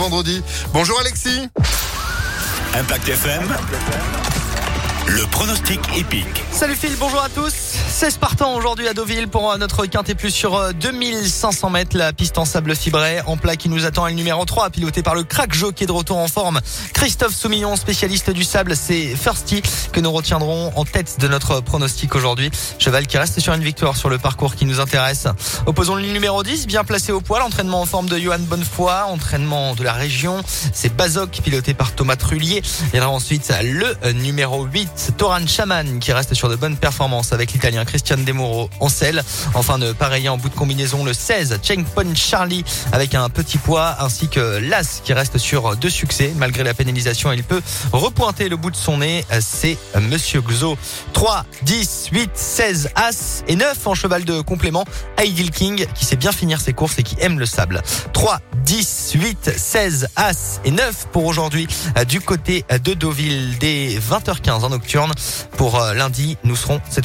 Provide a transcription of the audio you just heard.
vendredi. Bonjour Alexis. Impact FM. Le pronostic épique. Salut Phil, bonjour à tous. 16 partants aujourd'hui à Deauville pour euh, notre quintet plus sur euh, 2500 mètres. La piste en sable fibré en plat qui nous attend est le numéro 3, piloté par le crack jockey de retour en forme. Christophe Soumillon, spécialiste du sable, c'est Firsty que nous retiendrons en tête de notre pronostic aujourd'hui. Cheval qui reste sur une victoire sur le parcours qui nous intéresse. Opposons le numéro 10, bien placé au poil, entraînement en forme de Johan Bonnefoy, entraînement de la région. C'est Bazoc, piloté par Thomas Trullier. Viendra ensuite le euh, numéro 8, Toran Chaman, qui reste sur de bonnes performances avec l'italien Christian Demuro en selle. Enfin de pareil en bout de combinaison le 16, Cheng Pon Charlie avec un petit poids ainsi que l'As qui reste sur deux succès. Malgré la pénalisation, il peut repointer le bout de son nez. C'est Monsieur Gzo. 3, 10, 8, 16, As et 9 en cheval de complément. Ideal King qui sait bien finir ses courses et qui aime le sable. 3, 10, 8, 16, As et 9 pour aujourd'hui du côté de Deauville dès 20h15 en Pour lundi, nous serons cette fois